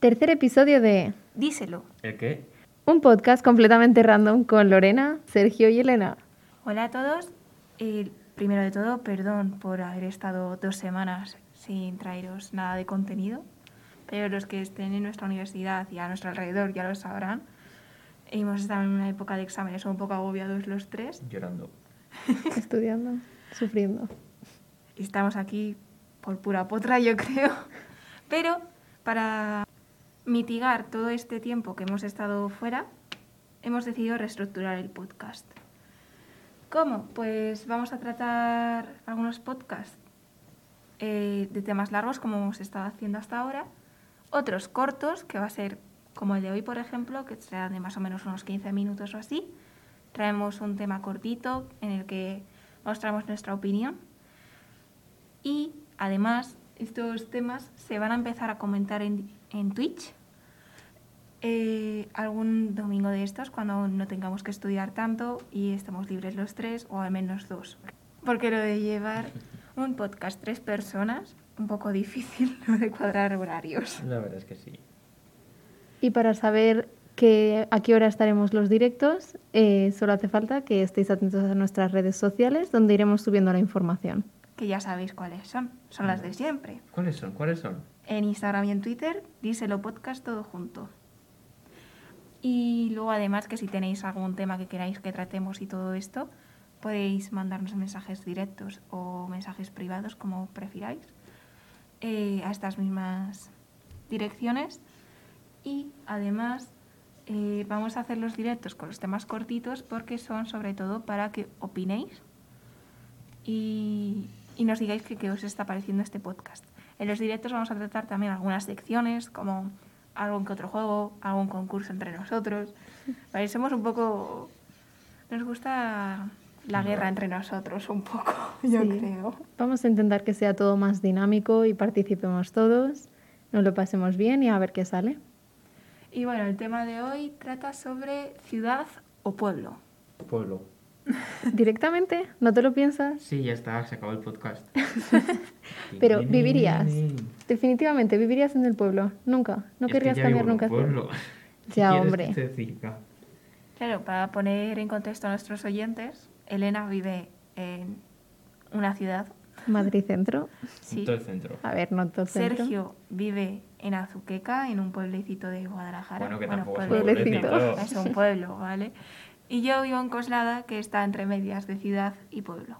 Tercer episodio de Díselo. ¿El qué? un podcast completamente random con Lorena, Sergio y Elena. Hola a todos. Eh, primero de todo, perdón por haber estado dos semanas sin traeros nada de contenido, pero los que estén en nuestra universidad y a nuestro alrededor ya lo sabrán. Hemos estado en una época de exámenes un poco agobiados los tres Llorando. Estudiando, sufriendo. y estamos aquí por pura potra, yo creo. Pero para mitigar todo este tiempo que hemos estado fuera, hemos decidido reestructurar el podcast. ¿Cómo? Pues vamos a tratar algunos podcasts eh, de temas largos, como hemos estado haciendo hasta ahora, otros cortos, que va a ser como el de hoy, por ejemplo, que será de más o menos unos 15 minutos o así. Traemos un tema cortito en el que mostramos nuestra opinión y además, estos temas se van a empezar a comentar en, en Twitch eh, algún domingo de estos, cuando no tengamos que estudiar tanto y estemos libres los tres, o al menos dos. Porque lo de llevar un podcast tres personas, un poco difícil lo de cuadrar horarios. La verdad es que sí. Y para saber que, a qué hora estaremos los directos, eh, solo hace falta que estéis atentos a nuestras redes sociales, donde iremos subiendo la información. Que ya sabéis cuáles son, son las de siempre. ¿Cuáles son? ¿Cuáles son? En Instagram y en Twitter, díselo podcast todo junto. Y luego además que si tenéis algún tema que queráis que tratemos y todo esto, podéis mandarnos mensajes directos o mensajes privados, como prefiráis, eh, a estas mismas direcciones. Y además eh, vamos a hacer los directos con los temas cortitos porque son sobre todo para que opinéis y, y nos digáis qué os está pareciendo este podcast. En los directos vamos a tratar también algunas secciones como algún que otro juego, algún concurso entre nosotros. Vale, somos un poco... Nos gusta la guerra entre nosotros un poco, yo Sí. creo. Vamos a intentar que sea todo más dinámico y participemos todos, nos lo pasemos bien y a ver qué sale. Y bueno, el tema de hoy trata sobre ciudad o pueblo. Pueblo. ¿Directamente? ¿No te lo piensas? Sí, ya está, se acabó el podcast. Pero, ¿vivirías? Definitivamente, ¿vivirías en el pueblo? Nunca. ¿No Es que querrías ya cambiar vivo en nunca? un pueblo. ¿Qué Ya, hombre. Claro, para poner en contexto a nuestros oyentes, Elena vive en una ciudad. Madrid Centro. Sí. En todo el centro. A ver, no todo el centro. Sergio vive en Azuqueca, en un pueblecito de Guadalajara. Bueno, que tampoco es un pueblecito. Es un pueblo, ¿vale? Y yo vivo en Coslada, que está entre medias de ciudad y pueblo.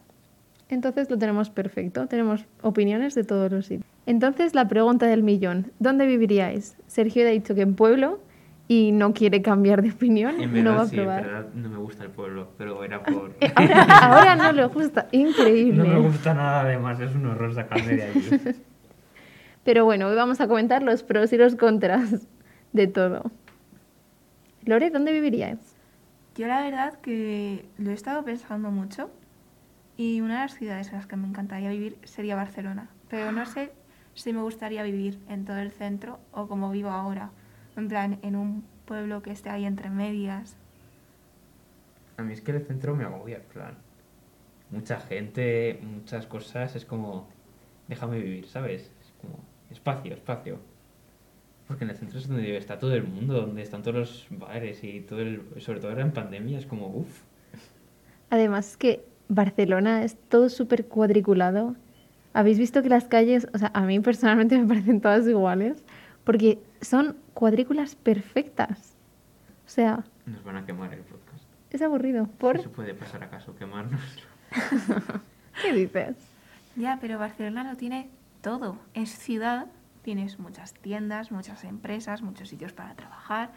Entonces lo tenemos perfecto. Tenemos opiniones de todos los sitios. Entonces la pregunta del millón. ¿Dónde viviríais? Sergio ha dicho que en pueblo y no quiere cambiar de opinión. En no va verdad, a sí, en probar. verdad no me gusta el pueblo, pero era por... Ahora, ahora no le gusta. Increíble. No me gusta nada además, es un horror sacarme de allí. Pero bueno, hoy vamos a comentar los pros y los contras de todo. Lore, ¿dónde viviríais? Yo la verdad que lo he estado pensando mucho y una de las ciudades en las que me encantaría vivir sería Barcelona. Pero no sé si me gustaría vivir en todo el centro o como vivo ahora, en plan en un pueblo que esté ahí entre medias. A mí es que el centro me agobia, en plan. Mucha gente, muchas cosas, es como... Déjame vivir, ¿sabes? Es como... Espacio, espacio. Porque en el centro es donde está todo el mundo, donde están todos los bares y todo el... Sobre todo ahora en pandemia, es como... Uff. Además es que Barcelona es todo súper cuadriculado. ¿Habéis visto que las calles, o sea, a mí personalmente me parecen todas iguales? Porque son cuadrículas perfectas. O sea, Nos van a quemar el podcast. es aburrido. ¿Por? ¿Eso puede pasar acaso, quemarnos? ¿Qué dices? Ya, pero Barcelona lo tiene todo. Es ciudad, tienes muchas tiendas, muchas empresas, muchos sitios para trabajar,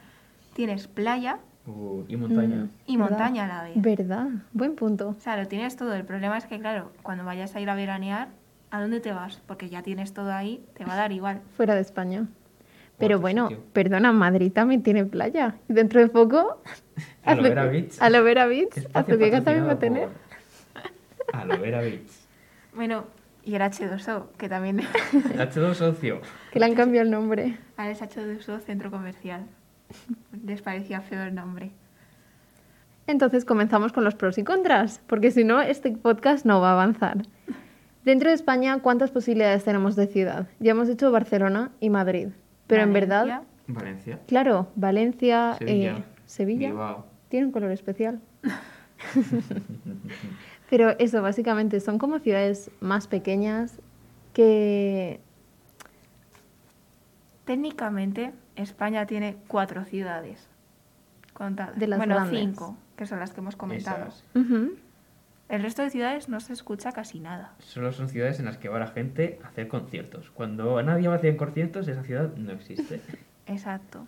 tienes playa Uh, y montaña. Mm, y ¿verdad? montaña a la vez. ¿Verdad? Buen punto. O sea, lo tienes todo. El problema es que, claro, cuando vayas a ir a veranear, ¿a dónde te vas? Porque ya tienes todo ahí, te va a dar igual. Fuera de España. Pero bueno, sitio. perdona, Madrid también tiene playa. Y dentro de poco... Aloe vera Azuque- Beach. Aloe Vera Beach. Azuqueca también va a tener. por Aloe vera Beach. Bueno, y el H2O, que también H2 socio. Que le han cambiado el nombre. ahora es H2O Centro Comercial. Les parecía feo el nombre. Entonces comenzamos con los pros y contras, porque si no, este podcast no va a avanzar. Dentro de España, ¿cuántas posibilidades tenemos de ciudad? Ya hemos dicho Barcelona y Madrid, pero en verdad Valencia. Valencia. Claro, Valencia, Sevilla. eh, Sevilla. Bilbao. Tiene un color especial. Pero eso, básicamente, son como ciudades más pequeñas que... Técnicamente, España tiene cuatro ciudades contadas. De las bueno, grandes. cinco, que son las que hemos comentado. El resto de ciudades no se escucha casi nada. Solo son ciudades en las que va la gente a hacer conciertos. Cuando nadie va a hacer conciertos, esa ciudad no existe. Exacto.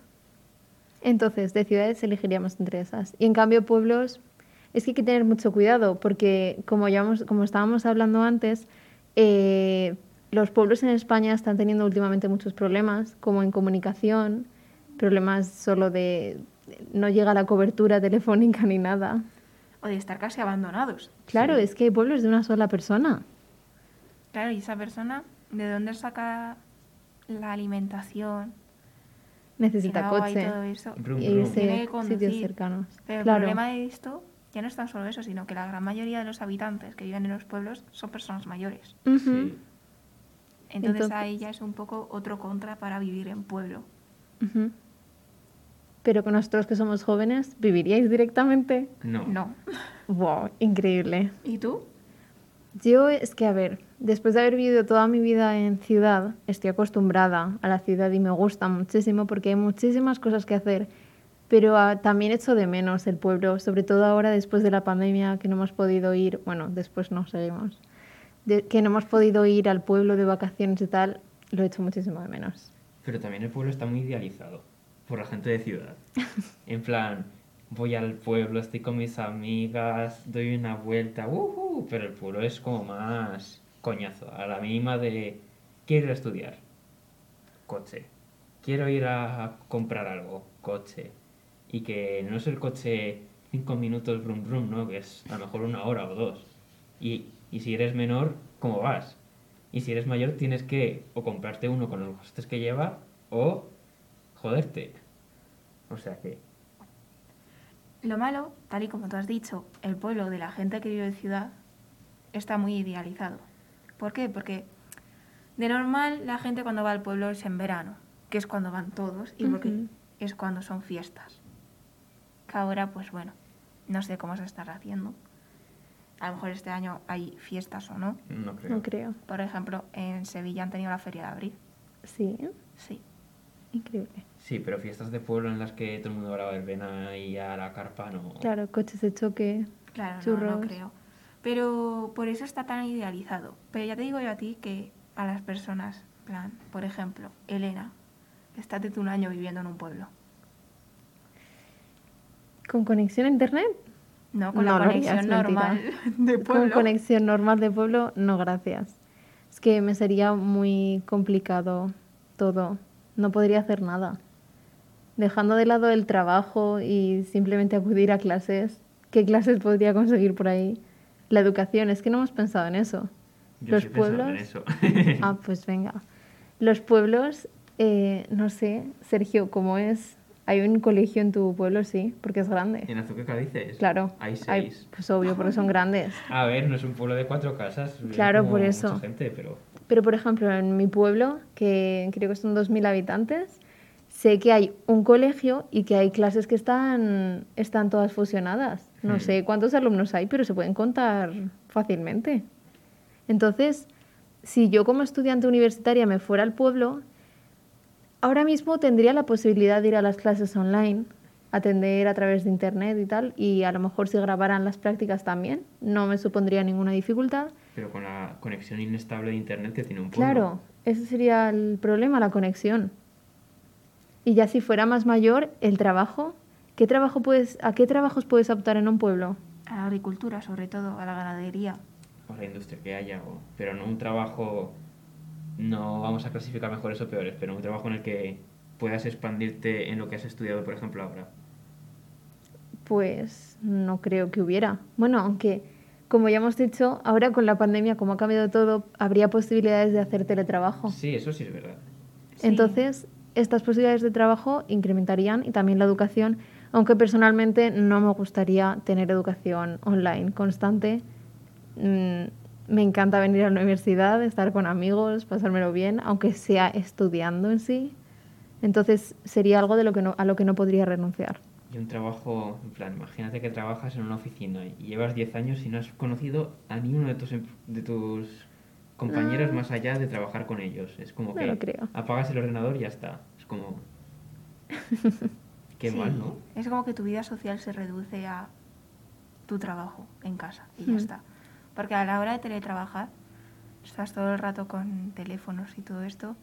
Entonces, de ciudades elegiríamos entre esas. Y en cambio, pueblos, es que hay que tener mucho cuidado, porque como, ya hemos- como estábamos hablando antes, eh, los pueblos en España están teniendo últimamente muchos problemas, como en comunicación, problemas solo de... no llega la cobertura telefónica ni nada. O de estar casi abandonados. Claro, Sí. es que hay pueblos de una sola persona. Claro, y esa persona, ¿de dónde saca la alimentación? Necesita el agua y coche todo eso? Brum, y brum. irse Tiene que a sitios cercanos. Pero el problema de esto ya no es tan solo eso, sino que la gran mayoría de los habitantes que viven en los pueblos son personas mayores. Sí. Entonces, Entonces- ahí ya es un poco otro contra para vivir en pueblo. Pero con nosotros que somos jóvenes, ¿viviríais directamente? No. No. Wow, increíble. ¿Y tú? Yo es que, a ver, después de haber vivido toda mi vida en ciudad, estoy acostumbrada a la ciudad y me gusta muchísimo porque hay muchísimas cosas que hacer, pero ah, también echo de menos el pueblo, sobre todo ahora después de la pandemia que no hemos podido ir, bueno, después no seguimos, de- que no hemos podido ir al pueblo de vacaciones y tal, lo echo muchísimo de menos. Pero también el pueblo está muy idealizado por la gente de ciudad. En plan, voy al pueblo, estoy con mis amigas, doy una vuelta, ¡ujú! pero el pueblo es como más coñazo. A la mínima de, quiero ir a estudiar, coche. Quiero ir a comprar algo, coche. Y que no es el coche cinco minutos brum brum, ¿no? Que es a lo mejor una hora o dos. Y, y si eres menor, ¿cómo vas? Y si eres mayor, tienes que o comprarte uno con los costes que lleva o joderte. O sea que, Lo malo, tal y como tú has dicho, el pueblo de la gente que vive en ciudad está muy idealizado. ¿Por qué? Porque de normal la gente cuando va al pueblo es en verano, que es cuando van todos y porque es cuando son fiestas. Que ahora, pues bueno, no sé cómo se estará haciendo. A lo mejor este año hay fiestas o no. no creo. No creo. Por ejemplo, en Sevilla han tenido la feria de abril. Sí, Sí. increíble. Sí, pero fiestas de pueblo en las que todo el mundo va a la verbena y a la carpa, no. Claro, coches de choque. Claro, no, Churros. no creo. Pero por eso está tan idealizado. Pero ya te digo yo a ti que a las personas, en plan, por ejemplo, Elena, está desde un año viviendo en un pueblo. ¿Con conexión a internet? No, con No, la no digas, conexión normal de Con pueblo. conexión normal de pueblo, no, gracias. Es que me sería muy complicado todo. No podría hacer nada. Dejando de lado el trabajo y simplemente acudir a clases, ¿qué clases podría conseguir por ahí? La educación, es que no hemos pensado en eso. Yo los sí en pueblos- eso. Ah, pues venga. Los pueblos, eh, no sé, Sergio, ¿cómo es? ¿Hay un colegio en tu pueblo? Sí, porque es grande. ¿En Azuqueca dices? Claro. Hay seis. pues obvio, porque son grandes. A ver, no es un pueblo de cuatro casas. Claro, por eso. Mucha gente, pero. Pero, por ejemplo, en mi pueblo, que creo que son 2.000 habitantes, sé que hay un colegio y que hay clases que están, están todas fusionadas. No Hmm. sé cuántos alumnos hay, pero se pueden contar fácilmente. Entonces, si yo como estudiante universitaria me fuera al pueblo, ahora mismo tendría la posibilidad de ir a las clases online, atender a través de internet y tal, y a lo mejor si grabaran las prácticas también, no me supondría ninguna dificultad. Pero con la conexión inestable de internet que tiene un pueblo. Claro, ese sería el problema, la conexión. Y ya si fuera más mayor, el trabajo. ¿Qué trabajo puedes, ¿A qué trabajos puedes optar en un pueblo? A la agricultura, sobre todo, a la ganadería. O la industria que haya. Pero no un trabajo. No vamos a clasificar mejores o peores, pero un trabajo en el que puedas expandirte en lo que has estudiado, por ejemplo, ahora. Pues no creo que hubiera. Bueno, aunque, como ya hemos dicho, ahora con la pandemia, como ha cambiado todo, habría posibilidades de hacer teletrabajo. Sí, eso sí es verdad. Sí. Entonces, estas posibilidades de trabajo incrementarían y también la educación, aunque personalmente no me gustaría tener educación online constante. Mm, me encanta venir a la universidad, estar con amigos, pasármelo bien, aunque sea estudiando en sí. Entonces sería algo de lo que no, a lo que no podría renunciar. Y un trabajo, en plan, imagínate que trabajas en una oficina y llevas 10 años y no has conocido a ni uno de tus, em- de tus compañeros Ah. más allá de trabajar con ellos. Es como No que lo creo. apagas el ordenador y ya está. Es como... Qué Sí, mal, ¿no? Es como que tu vida social se reduce a tu trabajo en casa y ya Mm. está. Porque a la hora de teletrabajar, estás todo el rato con teléfonos y todo esto,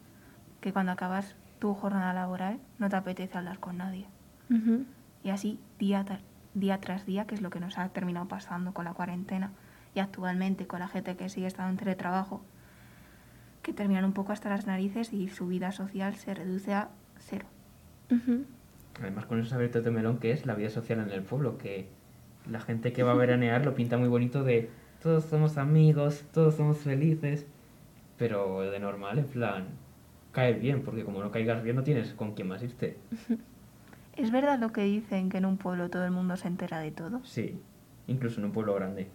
que cuando acabas tu jornada laboral no te apetece hablar con nadie. Ujú. Y así día, día tras día, que es lo que nos ha terminado pasando con la cuarentena y actualmente con la gente que sigue estando en teletrabajo, que terminan un poco hasta las narices y su vida social se reduce a cero. Ujú. Además, con eso abierto de melón que es la vida social en el pueblo, que la gente que va a veranear lo pinta muy bonito de todos somos amigos, todos somos felices, pero de normal, en plan, cae bien, porque como no caigas bien no tienes con quién más irte. ¿Es verdad lo que dicen que en un pueblo todo el mundo se entera de todo? Sí, incluso en un pueblo grande.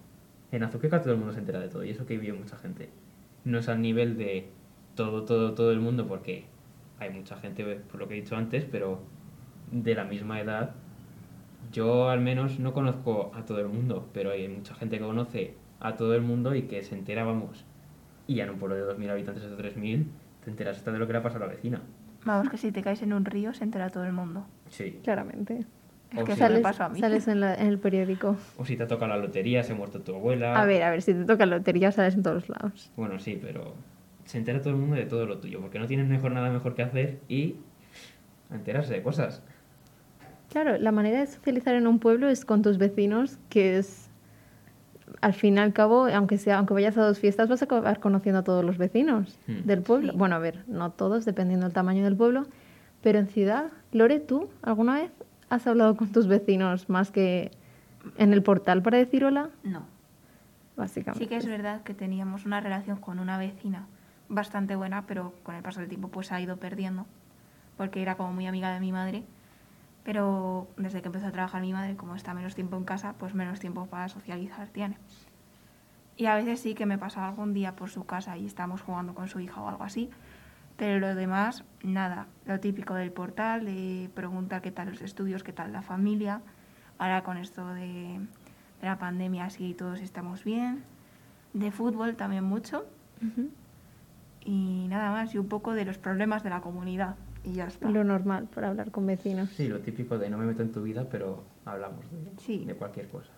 En Azuqueca todo el mundo se entera de todo, y eso que vive mucha gente. No es al nivel de todo, todo, todo el mundo, porque hay mucha gente, por lo que he dicho antes, pero de la misma edad. Yo al menos no conozco a todo el mundo, pero hay mucha gente que conoce a todo el mundo y que se entera, vamos. Y ya en un pueblo de 2.000 habitantes o de 3.000, te enteras hasta de lo que le ha pasado a la vecina. Vamos, que si te caes en un río se entera todo el mundo. Sí. Claramente. Es O que si Sales, pasó a mí. sales en, la- en el periódico. O si te ha tocado la lotería, se ha muerto tu abuela. A ver, a ver, si te toca la lotería sales en todos lados. Bueno, sí, pero se entera todo el mundo de todo lo tuyo, porque no tienen mejor nada mejor que hacer y a enterarse de cosas. Claro, la manera de socializar en un pueblo es con tus vecinos, que es, al fin y al cabo, aunque, sea, aunque vayas a dos fiestas, vas a acabar conociendo a todos los vecinos Hmm. del pueblo. Sí. Bueno, a ver, no todos, dependiendo del tamaño del pueblo, pero en ciudad, Lore, ¿tú alguna vez has hablado con tus vecinos más que en el portal para decir hola? No. Básicamente. Sí que es verdad que teníamos una relación con una vecina bastante buena, pero con el paso del tiempo pues ha ido perdiendo, porque era como muy amiga de mi madre. Pero desde que empezó a trabajar mi madre, como está menos tiempo en casa, pues menos tiempo para socializar tiene. Y a veces sí que me pasa algún día por su casa y estamos jugando con su hija o algo así, pero lo demás, nada. Lo típico del portal, de preguntar qué tal los estudios, qué tal la familia. Ahora con esto de, de la pandemia, sí, todos estamos bien. De fútbol también mucho. Ujú. Y nada más, y un poco de los problemas de la comunidad. Y ya está. Lo normal para hablar con vecinos. Sí, lo típico de no me meto en tu vida, pero hablamos de, Sí. de cualquier cosa.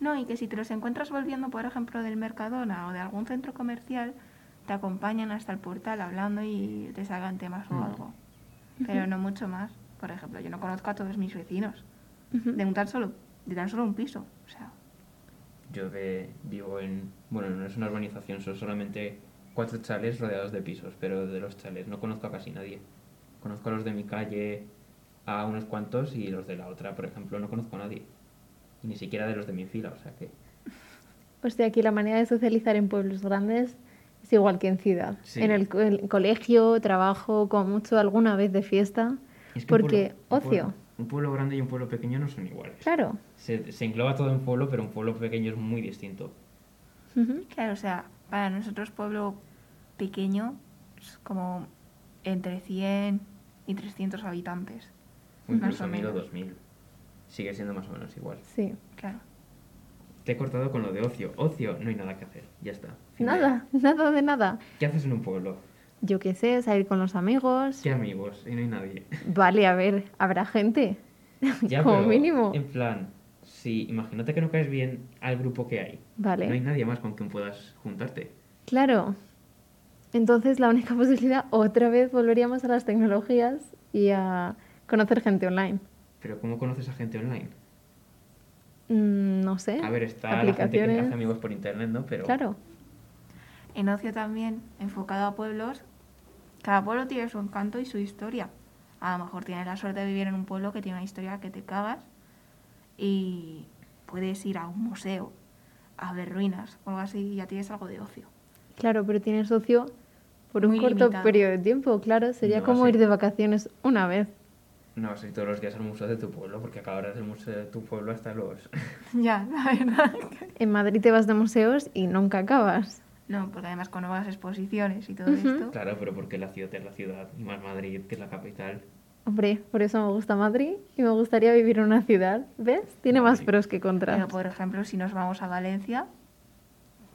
No, y que si te los encuentras volviendo, por ejemplo, del Mercadona o de algún centro comercial, te acompañan hasta el portal hablando y te sacan temas o Mm. algo. Pero no mucho más. Por ejemplo, yo no conozco a todos mis vecinos. De un tan solo, de tan solo un piso. O sea, Yo que vivo en... Bueno, no es una urbanización, son solamente cuatro chalets rodeados de pisos, pero de los chalets no conozco a casi nadie. Conozco a los de mi calle, a unos cuantos, y los de la otra, por ejemplo, no conozco a nadie. Y ni siquiera de los de mi fila, o sea que... O sea, que la manera de socializar en pueblos grandes es igual que en ciudad. Sí. En el, co- el colegio, trabajo, como mucho alguna vez de fiesta. Es que un porque un ocio. pueblo- un pueblo grande y un pueblo pequeño no son iguales. Claro. Se, se engloba todo en pueblo, pero un pueblo pequeño es muy distinto. Claro, o sea, para nosotros pueblo pequeño es como entre 100 y 300 habitantes. O Más incluso o 1000 o menos. 2000. Sigue siendo más o menos igual. Sí. Claro. Te he cortado con lo de ocio. Ocio, no hay nada que hacer. Ya está. Fin de- Nada, nada de nada. ¿Qué haces en un pueblo? Yo qué sé, salir con los amigos. ¿Qué amigos? Y no hay nadie. Vale, a ver, habrá gente. Ya, como pero, mínimo. En plan, si imagínate que no caes bien al grupo que hay. Vale. No hay nadie más con quien puedas juntarte. Claro. Entonces la única posibilidad, otra vez volveríamos a las tecnologías y a conocer gente online. Pero ¿cómo conoces a gente online? Mm, no sé. A ver, está la gente que aplicaciones. hace amigos por internet, ¿no? Pero Claro. En ocio también, enfocado a pueblos, cada pueblo tiene su encanto y su historia. A lo mejor tienes la suerte de vivir en un pueblo que tiene una historia que te cagas y puedes ir a un museo a ver ruinas o algo así y ya tienes algo de ocio. Claro, pero tienes ocio por un Muy corto limitado. periodo de tiempo, claro. Sería No, como sí. ir de vacaciones una vez. no vas a ir todos los días al museo de tu pueblo, porque a cada hora del museo de tu pueblo hasta los... ya, la verdad. En Madrid te vas de museos y nunca acabas. No, porque además con nuevas exposiciones y todo Ujú. esto. Claro, pero porque la ciudad es la ciudad, y más Madrid, que es la capital. Hombre, por eso me gusta Madrid y me gustaría vivir en una ciudad. ¿Ves? Tiene más Madrid. pros que contras. Pero por ejemplo, si nos vamos a Valencia,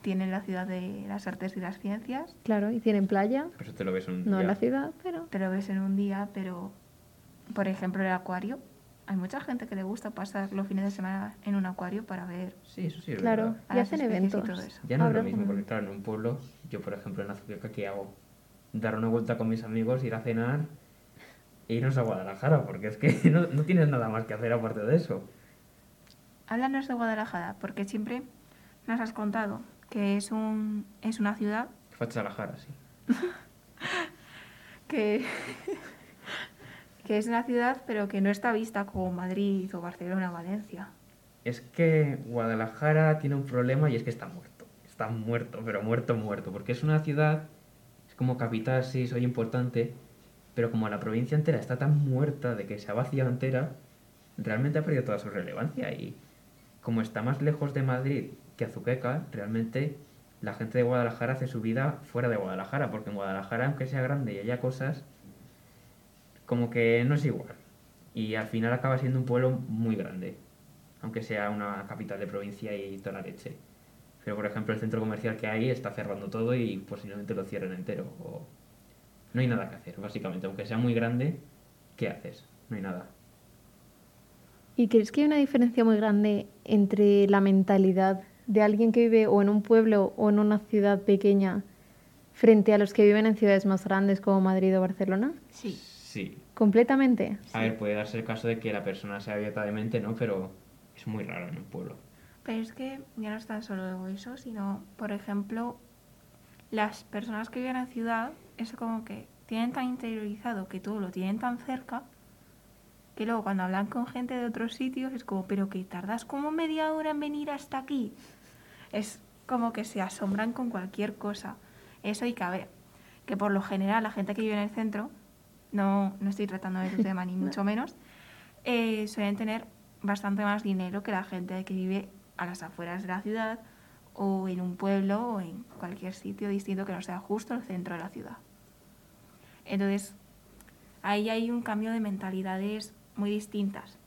tienen la ciudad de las artes y las ciencias. Claro, y tienen playa. Eso te lo ves un No en día. la ciudad, pero... Te lo ves en un día, pero por ejemplo, el acuario. Hay mucha gente que le gusta pasar los fines de semana en un acuario para ver Sí, eso sí es Claro, verdad. y hacen especies y eventos. todo eso. Ya no es lo mismo, porque claro, en un pueblo, yo por ejemplo en Azuqueca, ¿qué hago? Dar una vuelta con mis amigos, ir a cenar e irnos a Guadalajara, porque es que no, no tienes nada más que hacer aparte de eso. Háblanos de Guadalajara, porque siempre nos has contado que es, un, es una ciudad Fachalajara, sí. que, que es una ciudad, pero que no está vista como Madrid o Barcelona o Valencia. Es que Guadalajara tiene un problema y es que está muerto. Está muerto, pero muerto, muerto. Porque es una ciudad, es como capital, sí, soy importante, pero como la provincia entera está tan muerta de que se ha vaciado entera, realmente ha perdido toda su relevancia. Y como está más lejos de Madrid que Azuqueca, realmente la gente de Guadalajara hace su vida fuera de Guadalajara, porque en Guadalajara, aunque sea grande y haya cosas, como que no es igual. Y al final acaba siendo un pueblo muy grande aunque sea una capital de provincia y toda la leche. Pero, por ejemplo, el centro comercial que hay está cerrando todo y posiblemente lo cierren entero. O... No hay nada que hacer, básicamente. Aunque sea muy grande, ¿qué haces? No hay nada. ¿Y crees que hay una diferencia muy grande entre la mentalidad de alguien que vive o en un pueblo o en una ciudad pequeña frente a los que viven en ciudades más grandes como Madrid o Barcelona? Sí. Sí. ¿Completamente? A ver, puede darse el caso de que la persona sea abierta de mente, ¿no? Pero es muy raro en un pueblo. Pero es que ya no es tan solo eso, sino, por ejemplo, las personas que viven en ciudad es como que tienen tan interiorizado que todo lo tienen tan cerca que luego cuando hablan con gente de otros sitios es como, pero que tardas como media hora en venir hasta aquí. Es como que se asombran con cualquier cosa. Eso hay que ver. Que por lo general la gente que vive en el centro, no, no estoy tratando de tu tema ni mucho menos, eh, suelen tener bastante más dinero que la gente que vive a las afueras de la ciudad o en un pueblo o en cualquier sitio distinto que no sea justo el centro de la ciudad. Entonces, ahí hay un cambio de mentalidades muy distintas.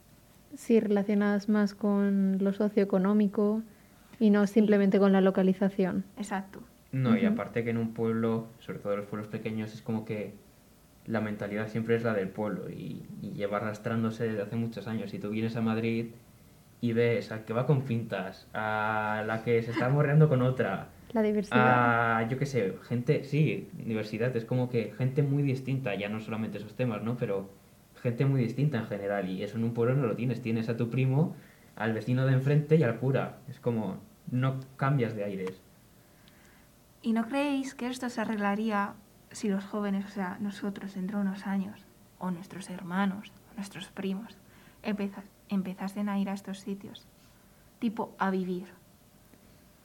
Sí, relacionadas más con lo socioeconómico y no simplemente con la localización. Exacto. No, y aparte que en un pueblo, sobre todo en los pueblos pequeños, es como que la mentalidad siempre es la del pueblo y, y lleva arrastrándose desde hace muchos años. Si tú vienes a Madrid y ves al que va con pintas, a la que se está morreando con otra, La diversidad. a, yo qué sé, gente, sí, diversidad, es como que gente muy distinta, ya no solamente esos temas, ¿no? Pero gente muy distinta en general y eso en un pueblo no lo tienes, tienes a tu primo, al vecino de enfrente y al cura. Es como, no cambias de aires. ¿Y no creéis que esto se arreglaría si los jóvenes, o sea, nosotros dentro de unos años, o nuestros hermanos, o nuestros primos, empeza- empezasen a ir a estos sitios? Tipo, a vivir.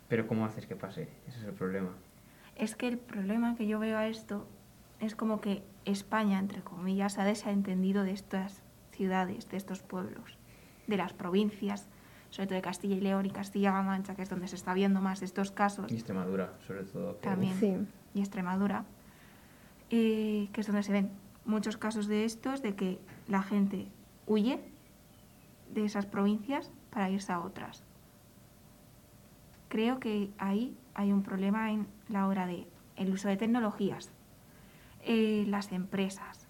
Pero ¿cómo haces que pase? Ese es el problema. Es que el problema que yo veo a esto es como que España, entre comillas, ha desentendido de estas ciudades, de estos pueblos, de las provincias, sobre todo de Castilla y León y Castilla-La Mancha, que es donde se está viendo más estos casos, Y Extremadura, sobre todo. que- También. Sí. y Extremadura, eh, que es donde se ven muchos casos de estos, de que la gente huye de esas provincias para irse a otras. Creo que ahí hay un problema en la hora de el uso de tecnologías, eh, las empresas,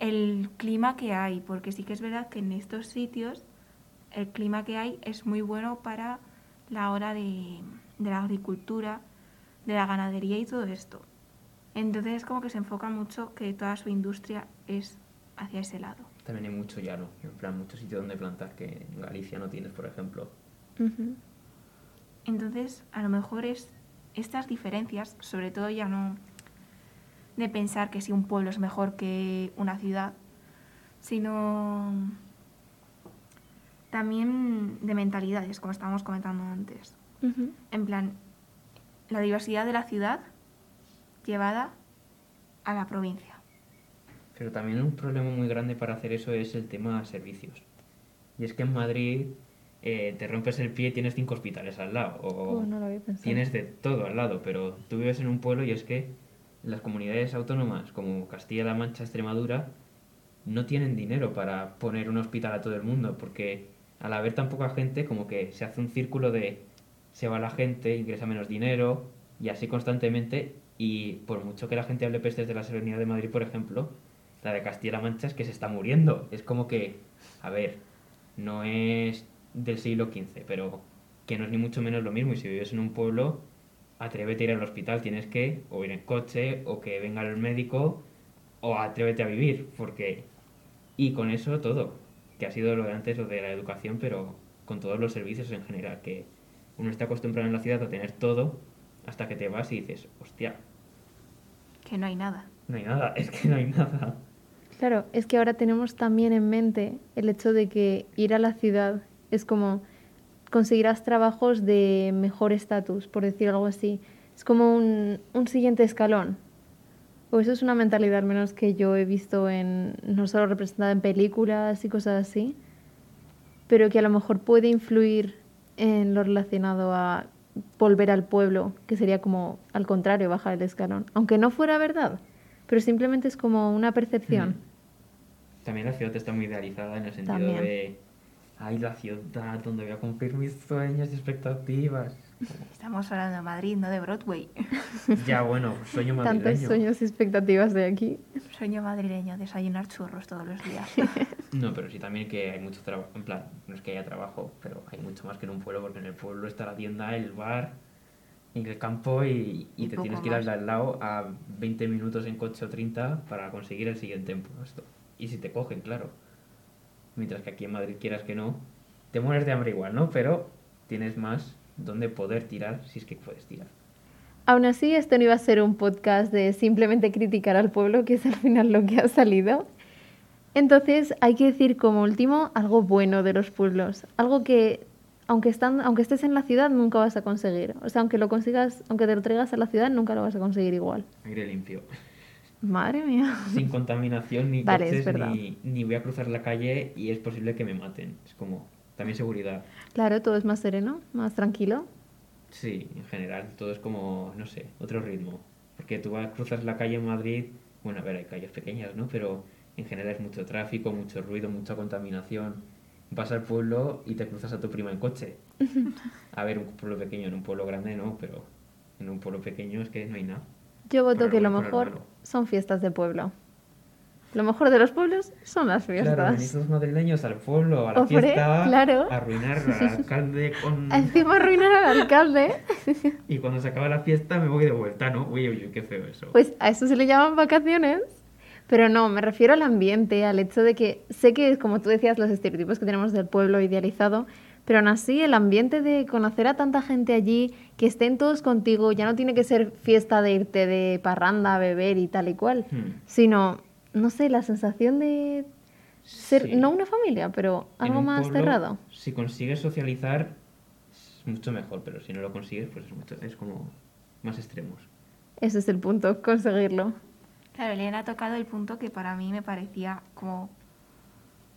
el clima que hay, porque sí que es verdad que en estos sitios el clima que hay es muy bueno para la hora de, de la agricultura, de la ganadería y todo esto. Entonces es como que se enfoca mucho que toda su industria es hacia ese lado. También hay mucho llano, en plan, mucho sitio donde plantar que en Galicia no tienes, por ejemplo. Entonces, a lo mejor es estas diferencias, sobre todo ya no de pensar que si un pueblo es mejor que una ciudad, sino también de mentalidades, como estábamos comentando antes. En plan, la diversidad de la ciudad llevada a la provincia. Pero también un problema muy grande para hacer eso es el tema servicios. Y es que en Madrid eh, te rompes el pie y tienes cinco hospitales al lado. O Oh, no lo había pensado. tienes de todo al lado, pero tú vives en un pueblo y es que las comunidades autónomas como Castilla-La Mancha, Extremadura, no tienen dinero para poner un hospital a todo el mundo, porque al haber tan poca gente, como que se hace un círculo de se va la gente, ingresa menos dinero, y así constantemente, y por mucho que la gente hable pestes de la Serenidad de Madrid, por ejemplo, la de Castilla-La Mancha es que se está muriendo. Es como que, a ver, no es del siglo XV, pero que no es ni mucho menos lo mismo, y si vives en un pueblo, atrévete a ir al hospital, tienes que o ir en coche, o que venga el médico, o atrévete a vivir, porque... Y con eso todo, que ha sido lo de antes, lo de la educación, pero con todos los servicios en general, que uno está acostumbrado en la ciudad a tener todo, hasta que te vas y dices, hostia, Que no hay nada. no hay nada, es que no hay nada. Claro, es que ahora tenemos también en mente el hecho de que ir a la ciudad es como conseguirás trabajos de mejor estatus, por decir algo así. Es como un, un siguiente escalón. O eso es una mentalidad al menos que yo he visto en no solo representada en películas y cosas así, pero que a lo mejor puede influir en lo relacionado a volver al pueblo, que sería como al contrario, bajar el escalón. Aunque no fuera verdad, pero simplemente es como una percepción. Mm. También la ciudad está muy idealizada en el sentido También. de, ay, la ciudad donde voy a cumplir mis sueños y expectativas. Estamos hablando de Madrid, no de Broadway. ya, bueno, sueño Tantos madrileño. sueños y expectativas de aquí. Sueño madrileño, desayunar churros todos los días. No, pero sí también que hay mucho trabajo, en plan, no es que haya trabajo, pero hay mucho más que en un pueblo, porque en el pueblo está la tienda, el bar, y el campo, y, y Y te tienes que ir al más. de al lado a 20 minutos en coche o 30 para conseguir el siguiente puesto. Y si te cogen, claro. Mientras que aquí en Madrid, quieras que no, te mueres de hambre igual, ¿no? Pero tienes más donde poder tirar si es que puedes tirar. Aún así, esto no iba a ser un podcast de simplemente criticar al pueblo, que es al final lo que ha salido. Entonces, hay que decir como último algo bueno de los pueblos. Algo que, aunque, están, aunque estés en la ciudad, nunca vas a conseguir. O sea, aunque lo consigas, aunque te lo traigas a la ciudad, nunca lo vas a conseguir igual. Aire limpio. Madre mía. Sin contaminación, ni Vale, es coches, ni, ni voy a cruzar la calle y es posible que me maten. Es como, también seguridad. Claro, todo es más sereno, más tranquilo. Sí, en general, todo es como, no sé, otro ritmo. Porque tú vas, cruzas la calle en Madrid, bueno, a ver, hay calles pequeñas, ¿no? Pero en general es mucho tráfico, mucho ruido, mucha contaminación. Vas al pueblo y te cruzas a tu prima en coche. A ver, un pueblo pequeño, en un pueblo grande no, pero en un pueblo pequeño es que no hay nada. Yo voto Por que lo mejor son fiestas de pueblo. Lo mejor de los pueblos son las fiestas. Claro, venís madrileños al pueblo, a la Hombre, fiesta, claro. a arruinar al alcalde con... Encima arruinar al alcalde. Y cuando se acaba la fiesta me voy de vuelta, ¿no? Uy, uy, uy, qué feo eso. Pues a eso se le llaman vacaciones. Pero no, me refiero al ambiente, al hecho de que sé que, como tú decías, los estereotipos que tenemos del pueblo idealizado, pero aún así el ambiente de conocer a tanta gente allí, que estén todos contigo, ya no tiene que ser fiesta de irte de parranda a beber y tal y cual, Hmm. sino, no sé, la sensación de ser, Sí. no una familia, pero En algo un más pueblo, cerrado. Si consigues socializar, es mucho mejor, pero si no lo consigues, pues es, mucho, es como más extremos. Ese es el punto, conseguirlo. Claro, Elena ha tocado el punto que para mí me parecía como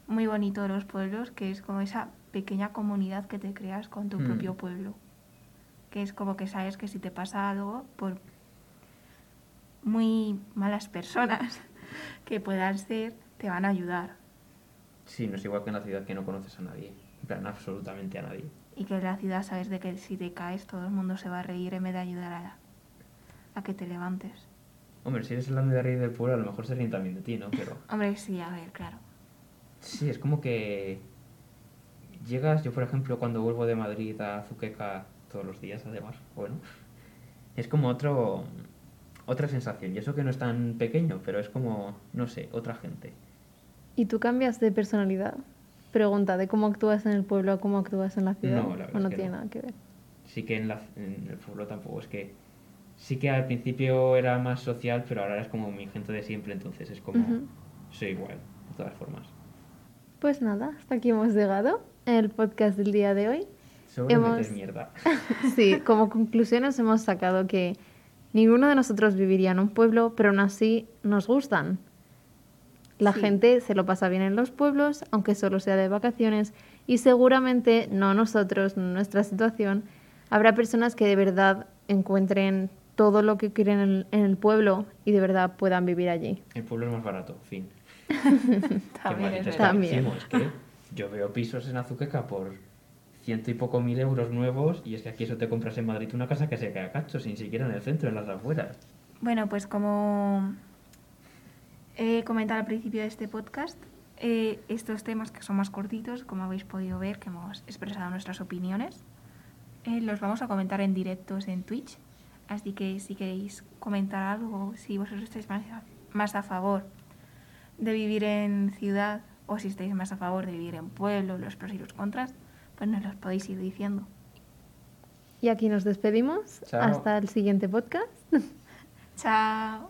muy bonito de los pueblos, que es como esa pequeña comunidad que te creas con tu Hmm. propio pueblo. Que es como que sabes que si te pasa algo por muy malas personas que puedan ser, te van a ayudar. Sí, no es igual que en la ciudad que no conoces a nadie. En plan, absolutamente a nadie. Y que en la ciudad sabes de que si te caes todo el mundo se va a reír en vez de ayudar a, a que te levantes. Hombre, si eres el ande de rey del pueblo, a lo mejor se ríen también de ti, ¿no? Pero Hombre, sí, a ver, claro. sí, es como que llegas, yo por ejemplo, cuando vuelvo de Madrid a Zuqueca todos los días, además, bueno, es como otro otra sensación. Y eso que no es tan pequeño, pero es como, no sé, otra gente. ¿Y tú cambias de personalidad? Pregunta, ¿de cómo actúas en el pueblo a cómo actúas en la ciudad? No, la verdad ¿O no es que tiene no. nada que ver? Sí que en, la, en el pueblo tampoco es que... Sí que al principio era más social, pero ahora es como mi gente de siempre, entonces es como... Ujú. Soy igual, de todas formas. Pues nada, hasta aquí hemos llegado el podcast del día de hoy. Sobre Hemos- mierda. Sí, como conclusiones hemos sacado que ninguno de nosotros viviría en un pueblo, pero aún así nos gustan. La Sí. gente se lo pasa bien en los pueblos, aunque solo sea de vacaciones, y seguramente no nosotros, no nuestra situación, habrá personas que de verdad encuentren todo lo que quieren en, en el pueblo y de verdad puedan vivir allí. El pueblo es más barato, fin. También es. También. escapismo, Es que yo veo pisos en Azuqueca por ciento y poco mil euros nuevos y es que aquí eso te compras en Madrid una casa que se cae a cachos, ni siquiera en el centro, en las afueras. Bueno, pues como he comentado al principio de este podcast, eh, estos temas que son más cortitos, como habéis podido ver, que hemos expresado nuestras opiniones, eh, los vamos a comentar en directos en Twitch. Así que si queréis comentar algo, si vosotros estáis más a, más a favor de vivir en ciudad o si estáis más a favor de vivir en pueblo, los pros y los contras, pues nos los podéis ir diciendo. Y aquí nos despedimos. Chao. Hasta el siguiente podcast. Chao.